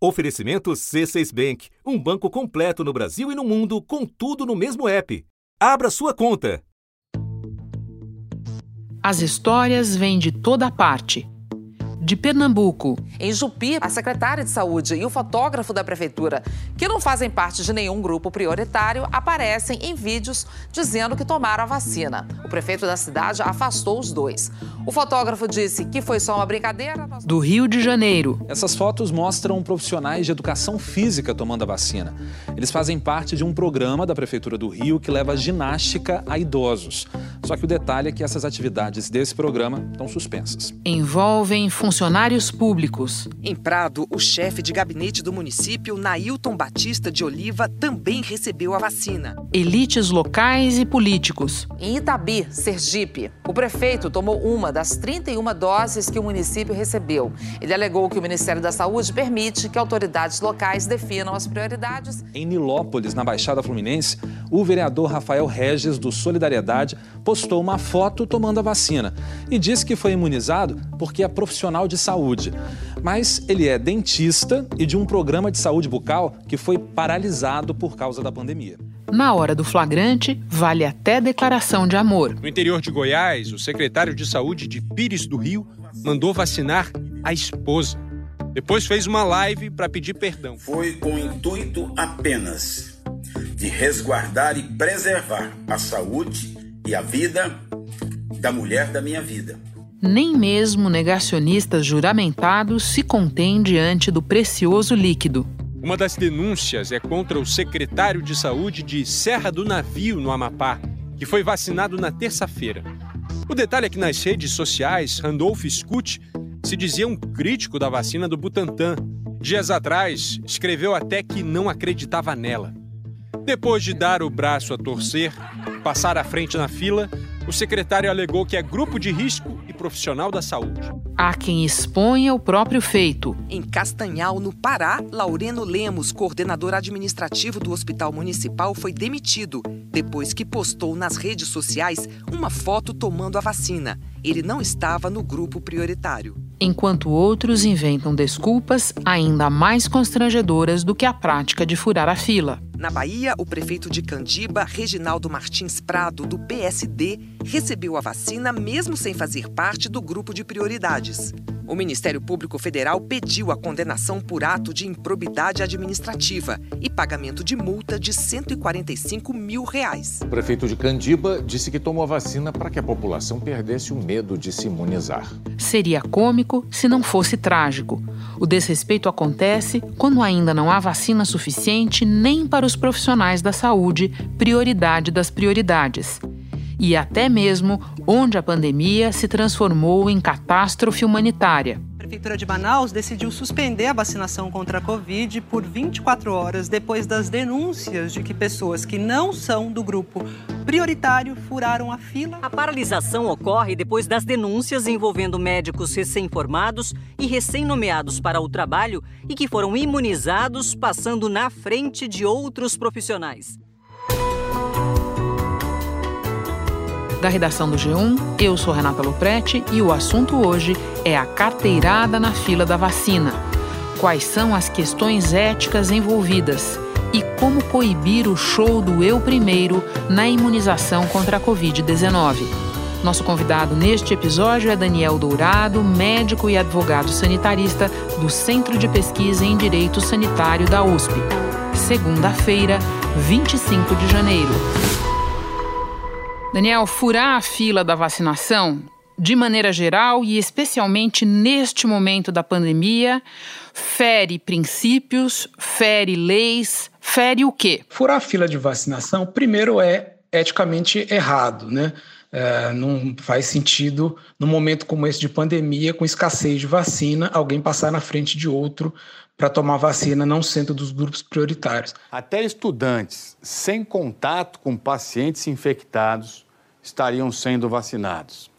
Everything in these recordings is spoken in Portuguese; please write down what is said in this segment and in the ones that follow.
Oferecimento C6 Bank, um banco completo no Brasil e no mundo, com tudo no mesmo app. Abra sua conta. As histórias vêm de toda parte de Pernambuco. Em Jupi, a secretária de saúde e o fotógrafo da prefeitura, que não fazem parte de nenhum grupo prioritário, aparecem em vídeos dizendo que tomaram a vacina. O prefeito da cidade afastou os dois. O fotógrafo disse que foi só uma brincadeira. Do Rio de Janeiro. Essas fotos mostram profissionais de educação física tomando a vacina. Eles fazem parte de um programa da Prefeitura do Rio que leva ginástica a idosos. Só que o detalhe é que essas atividades desse programa estão suspensas. Envolvem funcionários públicos. Em Prado, o chefe de gabinete do município, Nailton Batista de Oliva, também recebeu a vacina. Elites locais e políticos. Em Itabi, Sergipe, o prefeito tomou uma das 31 doses que o município recebeu. Ele alegou que o Ministério da Saúde permite que autoridades locais definam as prioridades. Em Nilópolis, na Baixada Fluminense, o vereador Rafael Regis, do Solidariedade, postou uma foto tomando a vacina e disse que foi imunizado porque é profissional de saúde. Mas ele é dentista e de um programa de saúde bucal que foi paralisado por causa da pandemia. Na hora do flagrante, vale até declaração de amor. No interior de Goiás, o secretário de saúde de Pires do Rio mandou vacinar a esposa. Depois fez uma live para pedir perdão. Foi com o intuito apenas de resguardar e preservar a saúde e a vida da mulher da minha vida. Nem mesmo negacionistas juramentados se contêm diante do precioso líquido. Uma das denúncias é contra o secretário de saúde de Serra do Navio, no Amapá, que foi vacinado na terça-feira. O detalhe é que nas redes sociais, Randolph Scutt se dizia um crítico da vacina do Butantan. Dias atrás, escreveu até que não acreditava nela. Depois de dar o braço a torcer, passar à frente na fila, o secretário alegou que é grupo de risco e profissional da saúde. Há quem exponha o próprio feito. Em Castanhal, no Pará, Laureno Lemos, coordenador administrativo do Hospital Municipal, foi demitido depois que postou nas redes sociais uma foto tomando a vacina. Ele não estava no grupo prioritário. Enquanto outros inventam desculpas ainda mais constrangedoras do que a prática de furar a fila. Na Bahia, o prefeito de Candiba, Reginaldo Martins Prado, do PSD, recebeu a vacina mesmo sem fazer parte do grupo de prioridades. O Ministério Público Federal pediu a condenação por ato de improbidade administrativa e pagamento de multa de 145 mil reais. O prefeito de Candiba disse que tomou a vacina para que a população perdesse o medo de se imunizar. Seria cômico se não fosse trágico. O desrespeito acontece quando ainda não há vacina suficiente nem para os profissionais da saúde, prioridade das prioridades e até mesmo onde a pandemia se transformou em catástrofe humanitária. A Prefeitura de Manaus decidiu suspender a vacinação contra a Covid por 24 horas depois das denúncias de que pessoas que não são do grupo prioritário furaram a fila. A paralisação ocorre depois das denúncias envolvendo médicos recém-formados e recém-nomeados para o trabalho e que foram imunizados passando na frente de outros profissionais. Da redação do G1, eu sou Renata Loprete e o assunto hoje é a carteirada na fila da vacina. Quais são as questões éticas envolvidas e como coibir o show do eu primeiro na imunização contra a Covid-19. Nosso convidado neste episódio é Daniel Dourado, médico e advogado sanitarista do Centro de Pesquisa em Direito Sanitário da USP. Segunda-feira, 25 de janeiro. Daniel, furar a fila da vacinação, de maneira geral e especialmente neste momento da pandemia, fere princípios, fere leis, fere o quê? Furar a fila de vacinação, primeiro, é eticamente errado, né? É, não faz sentido, num momento como esse de pandemia, com escassez de vacina, alguém passar na frente de outro para tomar vacina não sendo dos grupos prioritários. Até estudantes sem contato com pacientes infectados estariam sendo vacinados.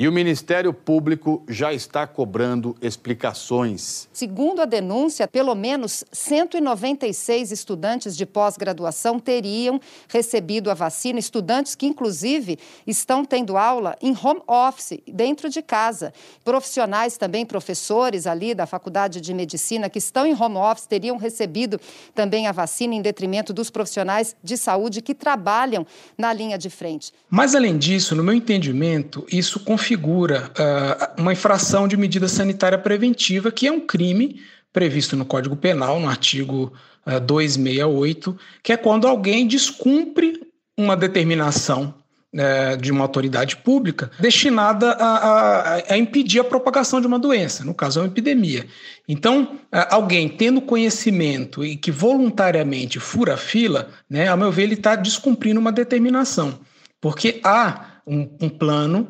E o Ministério Público já está cobrando explicações. Segundo a denúncia, pelo menos 196 estudantes de pós-graduação teriam recebido a vacina, estudantes que, inclusive, estão tendo aula em home office, dentro de casa. Profissionais também, professores ali da Faculdade de Medicina que estão em home office teriam recebido também a vacina em detrimento dos profissionais de saúde que trabalham na linha de frente. Mas, além disso, no meu entendimento, isso confirma configura uh, uma infração de medida sanitária preventiva, que é um crime previsto no Código Penal, no artigo uh, ah, 268, que é quando alguém descumpre uma determinação uh, de uma autoridade pública destinada a, a, a, impedir a propagação de uma doença, no caso, é uma epidemia. Então, uh, alguém tendo conhecimento e que voluntariamente fura a fila, né, ao meu ver, ele está descumprindo uma determinação, porque há um, um plano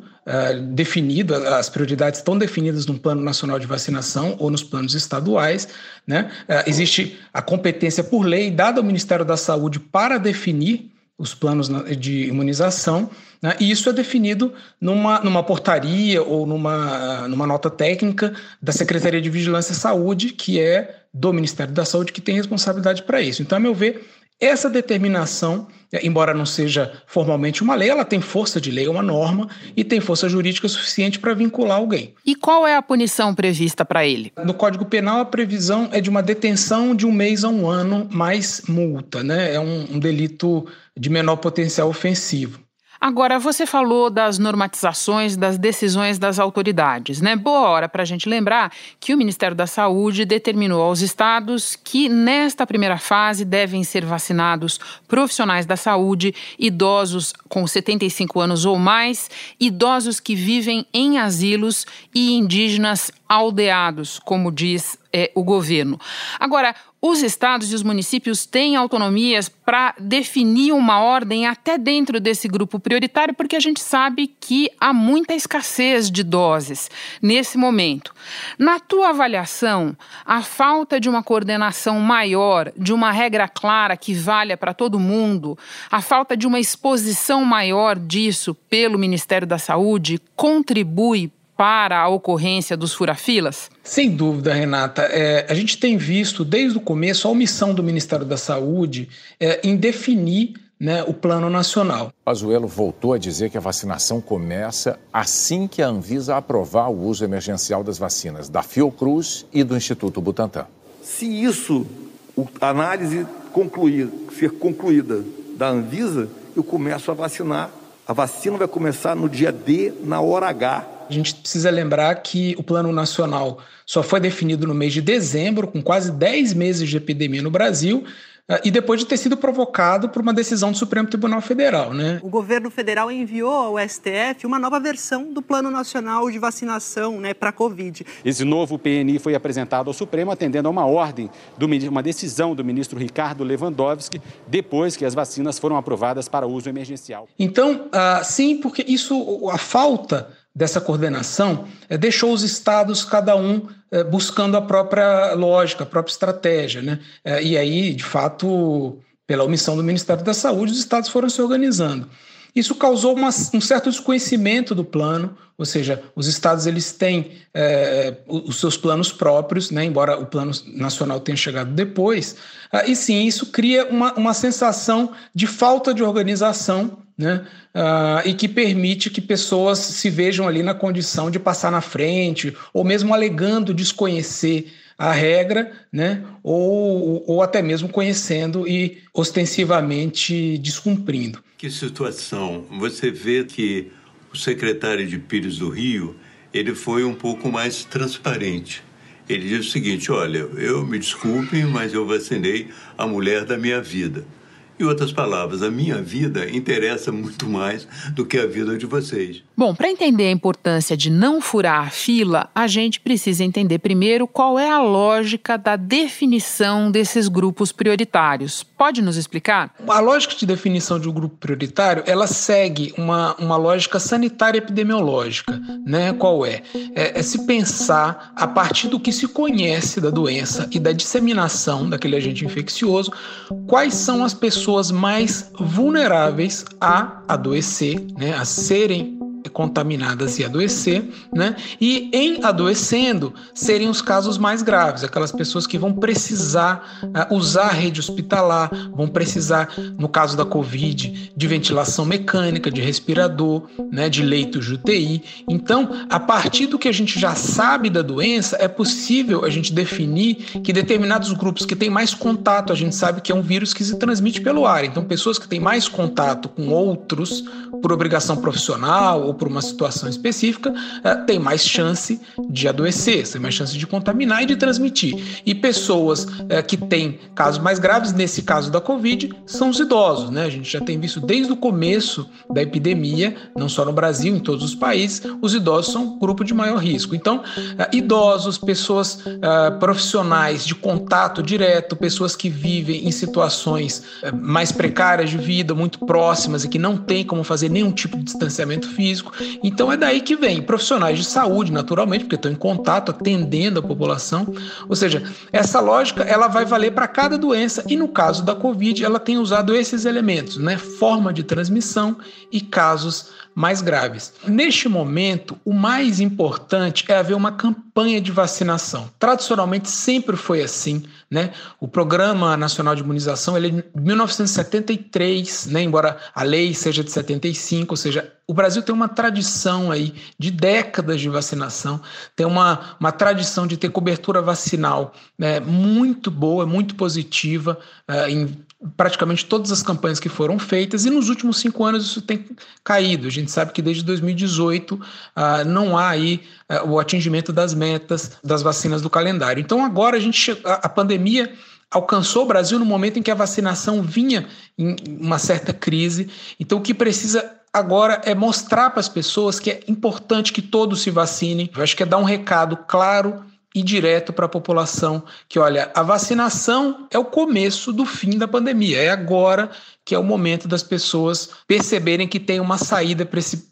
definido, as prioridades estão definidas no Plano Nacional de Vacinação ou nos planos estaduais. Né? Uh, existe a competência por lei dada ao Ministério da Saúde para definir os planos de imunização, né? e isso é definido numa, numa portaria ou numa, numa nota técnica da Secretaria de Vigilância e Saúde, que é do Ministério da Saúde, que tem responsabilidade para isso. Então, a meu ver, essa determinação, embora não seja formalmente uma lei, ela tem força de lei, é uma norma, e tem força jurídica suficiente para vincular alguém. E qual é a punição prevista para ele? No Código Penal, a previsão é de uma detenção de um mês a um ano mais multa, né? É um, um delito de menor potencial ofensivo. Agora, você falou das normatizações das decisões das autoridades, né? Boa hora para a gente lembrar que o Ministério da Saúde determinou aos estados que, nesta primeira fase, devem ser vacinados profissionais da saúde, idosos com 75 anos ou mais, idosos que vivem em asilos e indígenas aldeados, como diz é, o governo. Agora, os estados e os municípios têm autonomias para definir uma ordem até dentro desse grupo prioritário, porque a gente sabe que há muita escassez de doses nesse momento. Na tua avaliação, a falta de uma coordenação maior, de uma regra clara que valha para todo mundo, a falta de uma exposição maior disso pelo Ministério da Saúde contribui para a ocorrência dos furafilas? Sem dúvida, Renata. É, a gente tem visto desde o começo a omissão do Ministério da Saúde é, em definir né, o plano nacional. Pazuello voltou a dizer que a vacinação começa assim que a Anvisa aprovar o uso emergencial das vacinas da Fiocruz e do Instituto Butantan. Se isso, a análise concluir, ser concluída da Anvisa, eu começo a vacinar. A vacina vai começar no dia D, na hora H a gente precisa lembrar que o Plano Nacional só foi definido no mês de dezembro, com quase 10 meses de epidemia no Brasil, eh, e depois de ter sido provocado por uma decisão do Supremo Tribunal Federal. Né? O governo federal enviou ao STF uma nova versão do Plano Nacional de Vacinação né, para a Covid. Esse novo PNI foi apresentado ao Supremo atendendo a uma ordem, do, uma decisão do ministro Ricardo Lewandowski, depois que as vacinas foram aprovadas para uso emergencial. Então, uh, sim, porque isso, a falta dessa coordenação é, deixou os estados, cada um, é, buscando a própria lógica, a própria estratégia. Né? É, e aí, de fato, pela omissão do Ministério da Saúde, os estados foram se organizando. Isso causou uma, um certo desconhecimento do plano, ou seja, os estados eles têm é, os seus planos próprios, né, embora o plano nacional tenha chegado depois, ah, e sim, isso cria uma, uma sensação de falta de organização né, ah, e que permite que pessoas se vejam ali na condição de passar na frente, ou mesmo alegando desconhecer a regra, né? ou, ou até mesmo conhecendo e ostensivamente descumprindo. Que situação! Você vê que o secretário de Pires do Rio ele foi um pouco mais transparente. Ele disse o seguinte: olha, eu me desculpe, mas eu vacinei a mulher da minha vida. Em outras palavras, a minha vida interessa muito mais do que a vida de vocês. Bom, para entender a importância de não furar a fila, a gente precisa entender primeiro qual é a lógica da definição desses grupos prioritários. Pode nos explicar? A lógica de definição de um grupo prioritário, ela segue uma, uma lógica sanitária epidemiológica, né? Qual é? é? É se pensar a partir do que se conhece da doença e da disseminação daquele agente infeccioso, quais são as pessoas mais vulneráveis a adoecer, né? A serem contaminadas e adoecer, né? E em adoecendo, seriam os casos mais graves, aquelas pessoas que vão precisar uh, usar a rede hospitalar, vão precisar, no caso da Covid, de ventilação mecânica, de respirador, né, de leitos de UTI. Então, a partir do que a gente já sabe da doença, é possível a gente definir que determinados grupos que têm mais contato, a gente sabe que é um vírus que se transmite pelo ar. Então, pessoas que têm mais contato com outros por obrigação profissional ou por uma situação específica, uh, têm mais chance de adoecer, têm mais chance de contaminar e de transmitir. E pessoas uh, que têm casos mais graves, nesse caso da Covid, são os idosos. Né? A gente já tem visto desde o começo da epidemia, não só no Brasil, em todos os países, os idosos são um grupo de maior risco. Então, uh, idosos, pessoas profissionais de contato direto, pessoas que vivem em situações mais precárias de vida, muito próximas e que não têm como fazer nenhum tipo de distanciamento físico. Então é daí que vem profissionais de saúde, naturalmente, porque estão em contato, atendendo a população. Ou seja, essa lógica ela vai valer para cada doença e no caso da Covid ela tem usado esses elementos, né? Forma de transmissão e casos mais graves. Neste momento, o mais importante é haver uma campanha de vacinação. Tradicionalmente sempre foi assim, né? O Programa Nacional de Imunização ele é de 1973, né? embora a lei seja de 75, ou seja, o Brasil tem uma tradição aí de décadas de vacinação, tem uma, uma tradição de ter cobertura vacinal né, muito boa, muito positiva uh, em praticamente todas as campanhas que foram feitas, e nos últimos cinco anos isso tem caído. A gente sabe que desde 2018 uh, ah, não há aí uh, o atingimento das metas das vacinas do calendário. Então agora a gente a pandemia alcançou o Brasil no momento em que a vacinação vinha em uma certa crise. Então o que precisa agora é mostrar para as pessoas que é importante que todos se vacinem. Eu acho que é dar um recado claro e direto para a população que, olha, a vacinação é o começo do fim da pandemia. É agora que é o momento das pessoas perceberem que tem uma saída para essa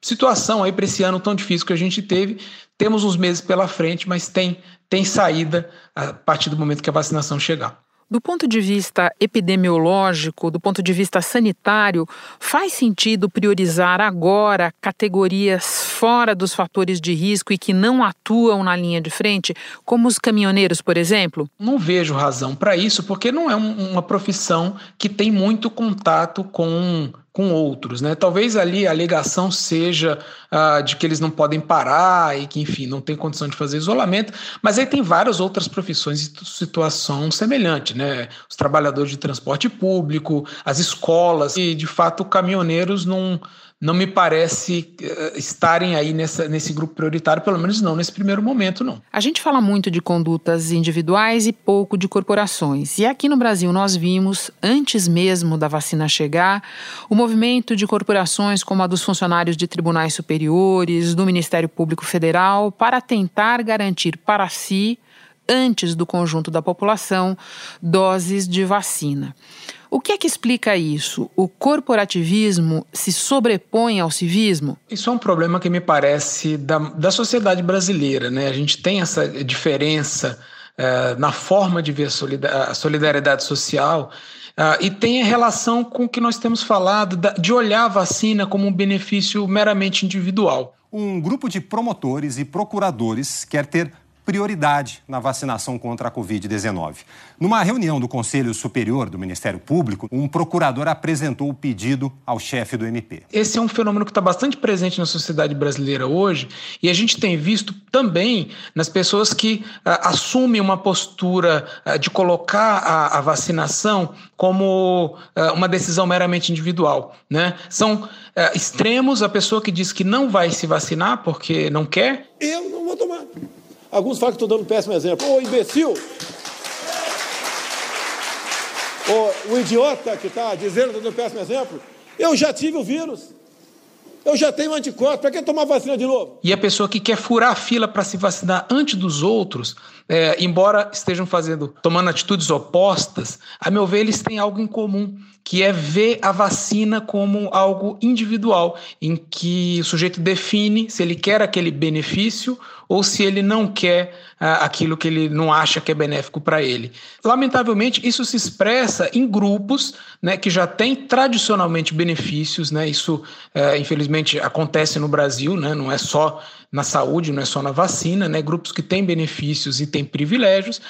situação aí, para esse ano tão difícil que a gente teve. Temos uns meses pela frente, mas tem, tem saída a partir do momento que a vacinação chegar. Do ponto de vista epidemiológico, do ponto de vista sanitário, faz sentido priorizar agora categorias fora dos fatores de risco e que não atuam na linha de frente, como os caminhoneiros, por exemplo? Não vejo razão para isso, porque não é uma profissão que tem muito contato com com outros, né? Talvez ali a alegação seja uh, de que eles não podem parar e que, enfim, não tem condição de fazer isolamento, mas aí tem várias outras profissões e situação semelhante, né? Os trabalhadores de transporte público, as escolas e, de fato, caminhoneiros não não me parece uh, estarem aí nessa, nesse grupo prioritário, pelo menos não nesse primeiro momento, não. A gente fala muito de condutas individuais e pouco de corporações. E aqui no Brasil nós vimos, antes mesmo da vacina chegar, o movimento de corporações como a dos funcionários de tribunais superiores, do Ministério Público Federal, para tentar garantir para si, antes do conjunto da população, doses de vacina. O que é que explica isso? O corporativismo se sobrepõe ao civismo? Isso é um problema que me parece da, da sociedade brasileira. Né? A gente tem essa diferença uh, na forma de ver a solidariedade social Uh, e tem a relação com o que nós temos falado da, de olhar a vacina como um benefício meramente individual. Um grupo de promotores e procuradores quer ter prioridade na vacinação contra a Covid-19. Numa reunião do Conselho Superior do Ministério Público, um procurador apresentou o pedido ao chefe do MP. Esse é um fenômeno que está bastante presente na sociedade brasileira hoje e a gente tem visto também nas pessoas que uh, assumem uma postura uh, de colocar a, a vacinação como uh, uma decisão meramente individual. Né? São extremos a pessoa que diz que não vai se vacinar porque não quer. Eu não vou tomar. Alguns falam que estou dando um péssimo exemplo. Ô, imbecil! Ô, o idiota que está dizendo dando um péssimo exemplo. Eu já tive o vírus. Eu já tenho anticorpos, para que tomar vacina de novo? E a pessoa que quer furar a fila para se vacinar antes dos outros, é, embora estejam fazendo, tomando atitudes opostas, a meu ver, eles têm algo em comum, que é ver a vacina como algo individual, em que o sujeito define se ele quer aquele benefício ou se ele não quer ah, aquilo que ele não acha que é benéfico para ele. Lamentavelmente, isso se expressa em grupos né, que já têm tradicionalmente benefícios, né, isso eh, infelizmente acontece no Brasil, né, não é só na saúde, não é só na vacina, né? Grupos que têm benefícios e têm privilégios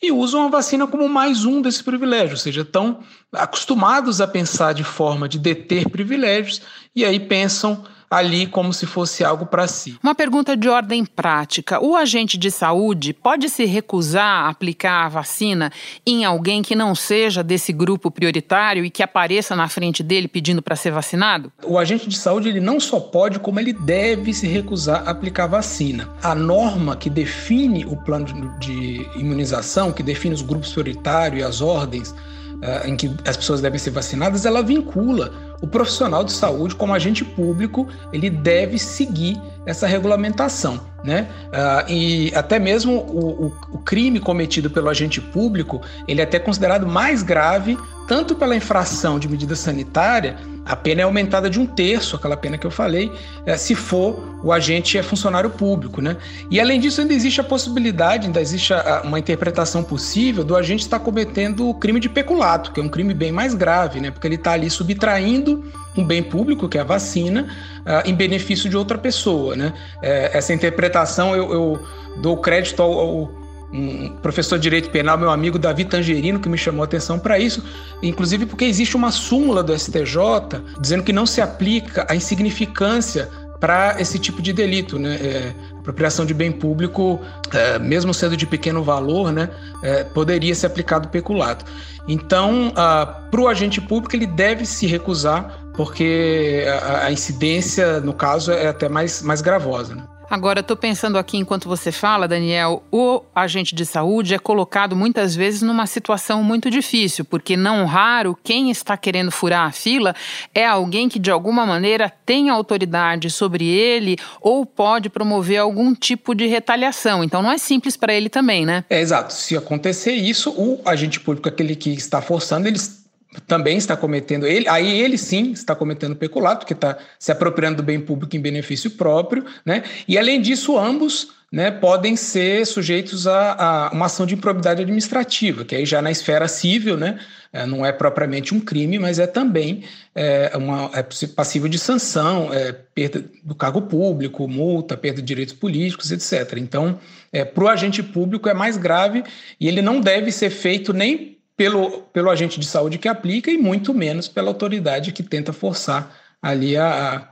e usam a vacina como mais um desses privilégios, ou seja, estão acostumados a pensar de forma de deter privilégios e aí pensam ali como se fosse algo para si. Uma pergunta de ordem prática: o agente de saúde pode se recusar a aplicar a vacina em alguém que não seja desse grupo prioritário e que apareça na frente dele pedindo para ser vacinado? O agente de saúde ele não só pode, como ele deve se recusar a aplicar a vacina. A norma que define o plano de imunização, que define os grupos prioritários e as ordens uh, em que as pessoas devem ser vacinadas, ela vincula o profissional de saúde, como agente público, ele deve seguir essa regulamentação. Né? Uh, e até mesmo o, o, o, crime cometido pelo agente público, ele é até considerado mais grave, tanto pela infração de medida sanitária, a pena é aumentada de um terço, aquela pena que eu falei, é, se for o agente é funcionário público. Né? E além disso, ainda existe a possibilidade, ainda existe uma interpretação possível do agente estar cometendo o crime de peculato, que é um crime bem mais grave, né? porque ele está ali subtraindo um bem público, que é a vacina, uh, em benefício de outra pessoa. Né? É, essa interpretação eu, eu, dou crédito ao, ao um professor de direito penal, meu amigo Davi Tangerino, que me chamou a atenção para isso, inclusive porque existe uma súmula do STJ dizendo que não se aplica a insignificância para esse tipo de delito, né? É, apropriação de bem público, é, mesmo sendo de pequeno valor, né, é, poderia ser aplicado peculato. Então, para o agente público, ele deve se recusar, porque a, a, incidência, no caso, é até mais, mais gravosa. Né? Agora, estou pensando aqui enquanto você fala, Daniel, o agente de saúde é colocado muitas vezes numa situação muito difícil, porque não raro quem está querendo furar a fila é alguém que de alguma maneira tem autoridade sobre ele ou pode promover algum tipo de retaliação. Então não é simples para ele também, né? É exato. Se acontecer isso, o agente público, aquele que está forçando, eles também está cometendo ele, aí ele sim está cometendo peculato, que está se apropriando do bem público em benefício próprio, né? E além disso, ambos né, podem ser sujeitos a, a, uma ação de improbidade administrativa, que aí já na esfera civil, né, é, não é propriamente um crime, mas é também é, uma, é passível de sanção, é, perda do cargo público, multa, perda de direitos políticos, etc. Então, é, para o agente público é mais grave e ele não deve ser feito nem pelo, pelo agente de saúde que aplica e muito menos pela autoridade que tenta forçar ali a,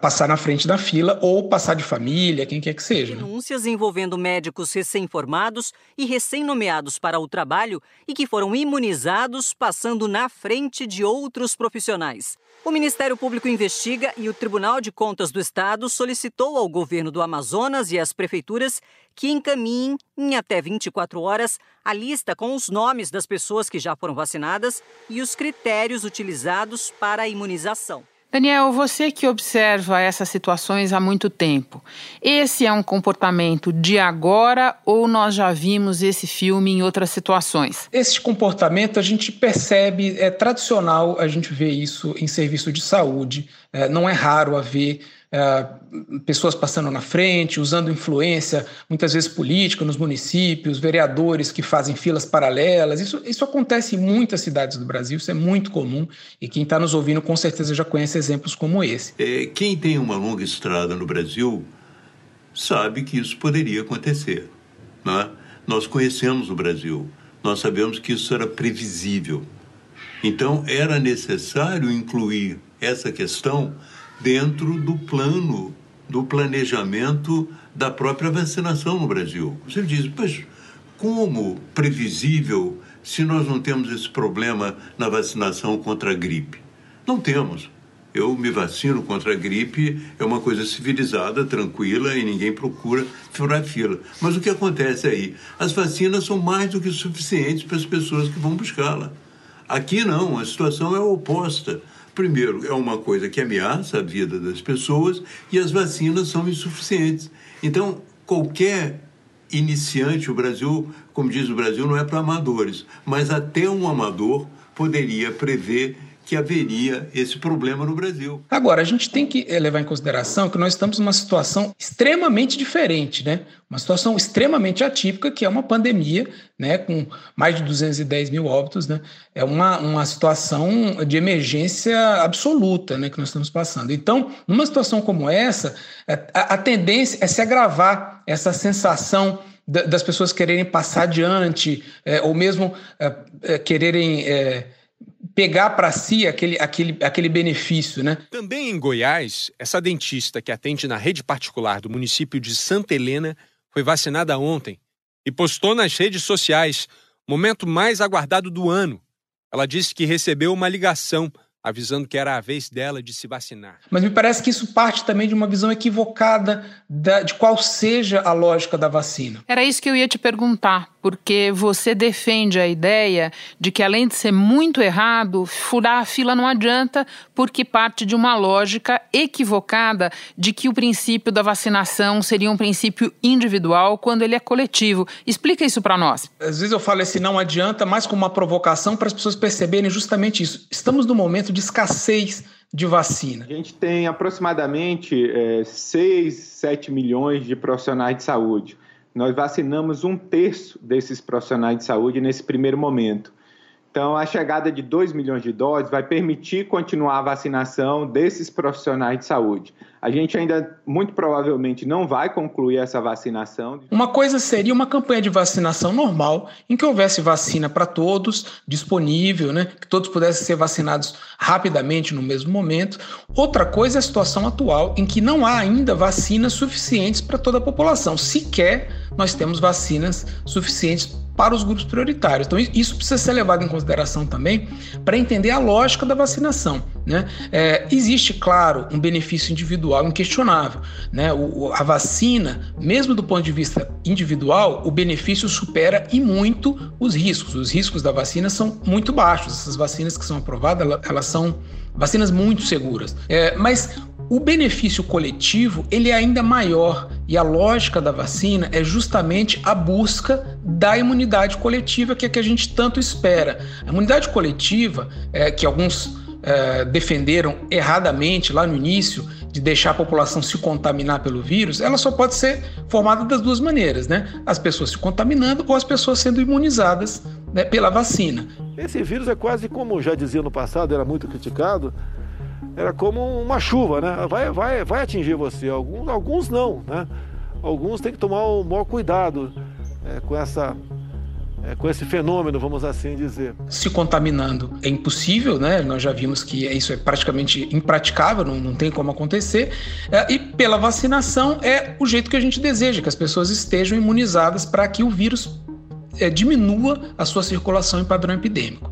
passar na frente da fila ou passar de família, quem quer que seja. Né? Denúncias envolvendo médicos recém-formados e recém-nomeados para o trabalho e que foram imunizados passando na frente de outros profissionais. O Ministério Público investiga e o Tribunal de Contas do Estado solicitou ao governo do Amazonas e às prefeituras que encaminhem, em até 24 horas, a lista com os nomes das pessoas que já foram vacinadas e os critérios utilizados para a imunização. Daniel, você que observa essas situações há muito tempo, esse é um comportamento de agora ou nós já vimos esse filme em outras situações? Esse comportamento a gente percebe, é tradicional a gente vê isso em serviço de saúde, é, não é raro haver é, pessoas passando na frente, usando influência, muitas vezes política nos municípios, vereadores que fazem filas paralelas. Isso, isso acontece em muitas cidades do Brasil, isso é muito comum e quem está nos ouvindo com certeza já conhece exemplos como esse. É, quem tem uma longa estrada no Brasil sabe que isso poderia acontecer. Né? Nós conhecemos o Brasil, nós sabemos que isso era previsível. Então, era necessário incluir essa questão dentro do plano, do planejamento da própria vacinação no Brasil. Você diz, mas como previsível se nós não temos esse problema na vacinação contra a gripe? Não temos. Eu me vacino contra a gripe, é uma coisa civilizada, tranquila e ninguém procura furar fila. Mas o que acontece aí? As vacinas são mais do que suficientes para as pessoas que vão buscá-la. Aqui não, a situação é oposta. Primeiro, é uma coisa que ameaça a vida das pessoas e as vacinas são insuficientes. Então, qualquer iniciante, o Brasil, como diz o Brasil, não é para amadores, mas até um amador poderia prever que haveria esse problema no Brasil. Agora, a gente tem que eh, levar em consideração que nós estamos numa situação extremamente diferente, né? Uma situação extremamente atípica, que é uma pandemia, né? Com mais de 210 mil óbitos, né? É uma, uma situação de emergência absoluta, né? Que nós estamos passando. Então, numa situação como essa, a, a tendência é se agravar essa sensação das pessoas quererem passar adiante, é, ou mesmo é, é, quererem pegar para si aquele, aquele, aquele benefício, né? Também em Goiás, essa dentista que atende na rede particular do município de Santa Helena foi vacinada ontem e postou nas redes sociais momento mais aguardado do ano. Ela disse que recebeu uma ligação avisando que era a vez dela de se vacinar. Mas me parece que isso parte também de uma visão equivocada da, de qual seja a lógica da vacina. Era isso que eu ia te perguntar, porque você defende a ideia de que, além de ser muito errado, furar a fila não adianta, porque parte de uma lógica equivocada de que o princípio da vacinação seria um princípio individual quando ele é coletivo. Explica isso para nós. Às vezes eu falo esse não adianta, mais como uma provocação para as pessoas perceberem justamente isso. Estamos no momento de escassez de vacina? A gente tem aproximadamente é, 6, 7 milhões de profissionais de saúde. Nós vacinamos um terço desses profissionais de saúde nesse primeiro momento. Então, a chegada de 2 milhões de doses vai permitir continuar a vacinação desses profissionais de saúde. A gente ainda, muito provavelmente, não vai concluir essa vacinação. Uma coisa seria uma campanha de vacinação normal, em que houvesse vacina para todos, disponível, né? que todos pudessem ser vacinados rapidamente no mesmo momento. Outra coisa é a situação atual, em que não há ainda vacinas suficientes para toda a população. Sequer nós temos vacinas suficientes para os grupos prioritários. Então, isso precisa ser levado em consideração também para entender a lógica da vacinação. Né? É, existe, claro, um benefício individual inquestionável. Né? O, a vacina, mesmo do ponto de vista individual, o benefício supera e muito os riscos. Os riscos da vacina são muito baixos. Essas vacinas que são aprovadas, elas são vacinas muito seguras. É, mas o benefício coletivo ele é ainda maior e a lógica da vacina é justamente a busca da imunidade coletiva que é que a gente tanto espera. A imunidade coletiva, é, que alguns é, defenderam erradamente lá no início de deixar a população se contaminar pelo vírus, ela só pode ser formada das duas maneiras, né? As pessoas se contaminando ou as pessoas sendo imunizadas né, pela vacina. Esse vírus é quase como já dizia no passado, era muito criticado, era como uma chuva, né? Vai, vai, vai atingir você. Alguns, alguns não, né? Alguns têm que tomar o maior cuidado é, com essa é, com esse fenômeno, vamos assim dizer. Se contaminando é impossível, né? Nós já vimos que isso é praticamente impraticável, não, não tem como acontecer. É, e pela vacinação é o jeito que a gente deseja, que as pessoas estejam imunizadas para que o vírus é, diminua a sua circulação em padrão epidêmico.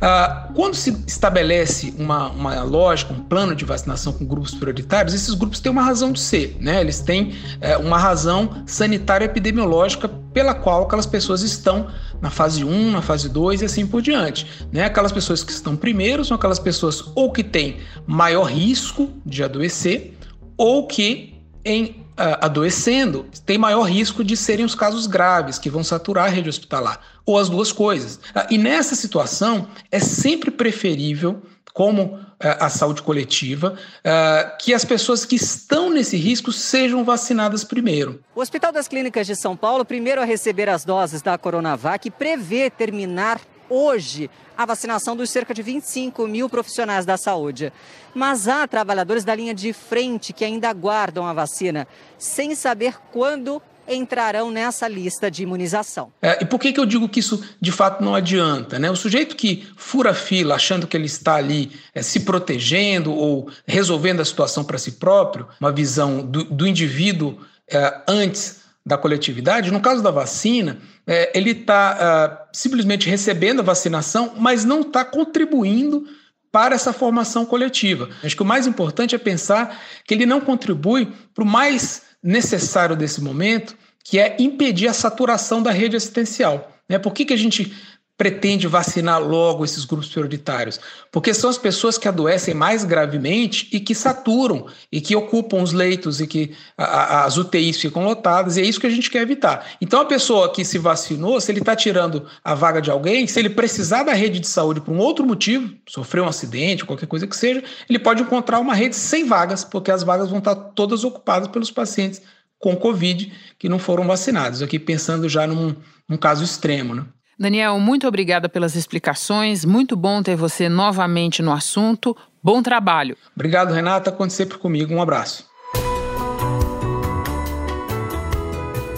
Ah, quando se estabelece uma, uma lógica, um plano de vacinação com grupos prioritários, esses grupos têm uma razão de ser, né? eles têm é, uma razão sanitária epidemiológica pela qual aquelas pessoas estão na fase 1, na fase 2 e assim por diante. Né? Aquelas pessoas que estão primeiro são aquelas pessoas ou que têm maior risco de adoecer ou que em adoecendo, tem maior risco de serem os casos graves, que vão saturar a rede hospitalar, ou as duas coisas. E nessa situação, é sempre preferível, como ah, a saúde coletiva, ah, que as pessoas que estão nesse risco sejam vacinadas primeiro. O Hospital das Clínicas de São Paulo, primeiro a receber as doses da Coronavac, prevê terminar hoje a vacinação dos cerca de 25 mil profissionais da saúde. Mas há trabalhadores da linha de frente que ainda aguardam a vacina, sem saber quando entrarão nessa lista de imunização. É, e por que, que eu digo que isso de fato não adianta? Né? O sujeito que fura fila achando que ele está ali é, se protegendo ou resolvendo a situação para si próprio, uma visão do, do indivíduo é, antes da coletividade, no caso da vacina, é, ele está uh, simplesmente recebendo a vacinação, mas não está contribuindo para essa formação coletiva. Acho que o mais importante é pensar que ele não contribui para o mais necessário desse momento, que é impedir a saturação da rede assistencial. Né? Por que, que a gente pretende vacinar logo esses grupos prioritários? Porque são as pessoas que adoecem mais gravemente e que saturam e que ocupam os leitos e que a, as UTIs ficam lotadas, e é isso que a gente quer evitar. Então, a pessoa que se vacinou, se ele está tirando a vaga de alguém, se ele precisar da rede de saúde por um outro motivo, sofreu um acidente, qualquer coisa que seja, ele pode encontrar uma rede sem vagas, porque as vagas vão estar todas ocupadas pelos pacientes com Covid que não foram vacinados. Aqui pensando já num, num caso extremo, né? Daniel, muito obrigada pelas explicações. Muito bom ter você novamente no assunto. Bom trabalho. Obrigado, Renata. Conte sempre comigo. Um abraço.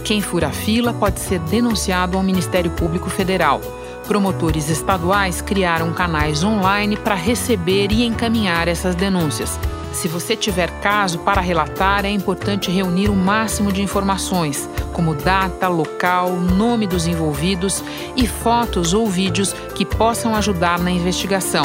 Quem fura a fila pode ser denunciado ao Ministério Público Federal. Promotores estaduais criaram canais online para receber e encaminhar essas denúncias. Se você tiver caso para relatar, é importante reunir o máximo de informações, como data, local, nome dos envolvidos e fotos ou vídeos que possam ajudar na investigação.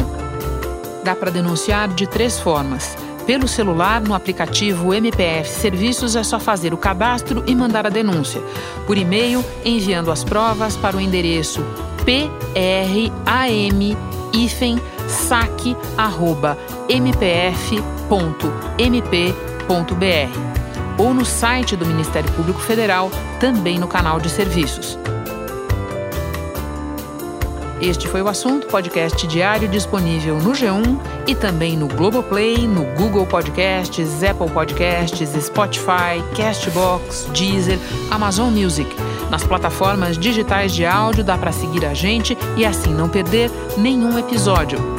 Dá para denunciar de três formas. Pelo celular, no aplicativo MPF Serviços, é só fazer o cadastro e mandar a denúncia. Por e-mail, enviando as provas para o endereço pram-saque.mpf.com www.mp.mp.br ou no site do Ministério Público Federal, também no canal de serviços. Este foi o assunto podcast diário disponível no G1 e também no Globoplay, no Google Podcasts, Apple Podcasts, Spotify, Castbox, Deezer, Amazon Music. Nas plataformas digitais de áudio dá para seguir a gente e assim não perder nenhum episódio.